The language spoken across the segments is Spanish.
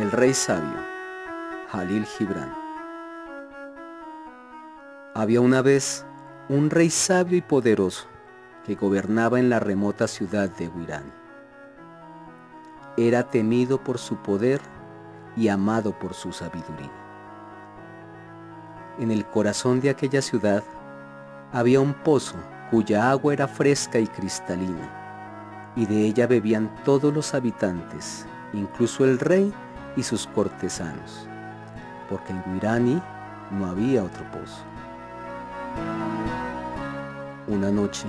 El rey sabio, Jalil Gibran. Había una vez un rey sabio y poderoso que gobernaba en la remota ciudad de Huirán. Era temido por su poder y amado por su sabiduría. En el corazón de aquella ciudad había un pozo cuya agua era fresca y cristalina, y de ella bebían todos los habitantes, incluso el rey y sus cortesanos, porque en Guirani no había otro pozo. Una noche,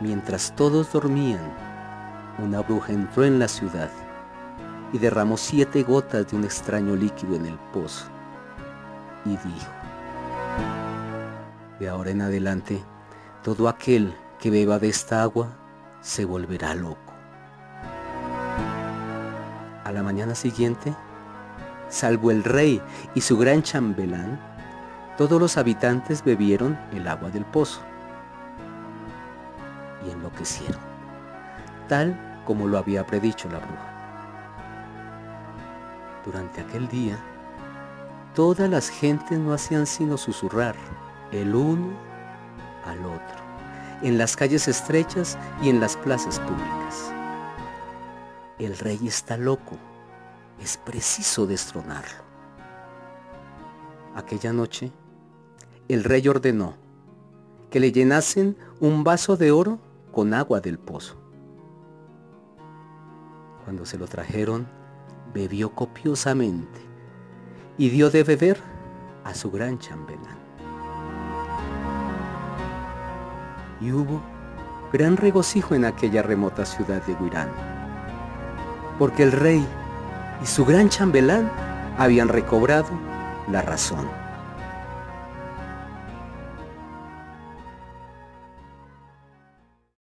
mientras todos dormían, una bruja entró en la ciudad y derramó siete gotas de un extraño líquido en el pozo y dijo, de ahora en adelante, todo aquel que beba de esta agua se volverá loco. A la mañana siguiente, salvo el rey y su gran chambelán, todos los habitantes bebieron el agua del pozo y enloquecieron, tal como lo había predicho la bruja. Durante aquel día, todas las gentes no hacían sino susurrar el uno al otro, en las calles estrechas y en las plazas públicas. El rey está loco, es preciso destronarlo. Aquella noche, el rey ordenó que le llenasen un vaso de oro con agua del pozo. Cuando se lo trajeron, bebió copiosamente y dio de beber a su gran chambelán. Y hubo gran regocijo en aquella remota ciudad de Guirán, porque el rey y su gran chambelán habían recobrado la razón.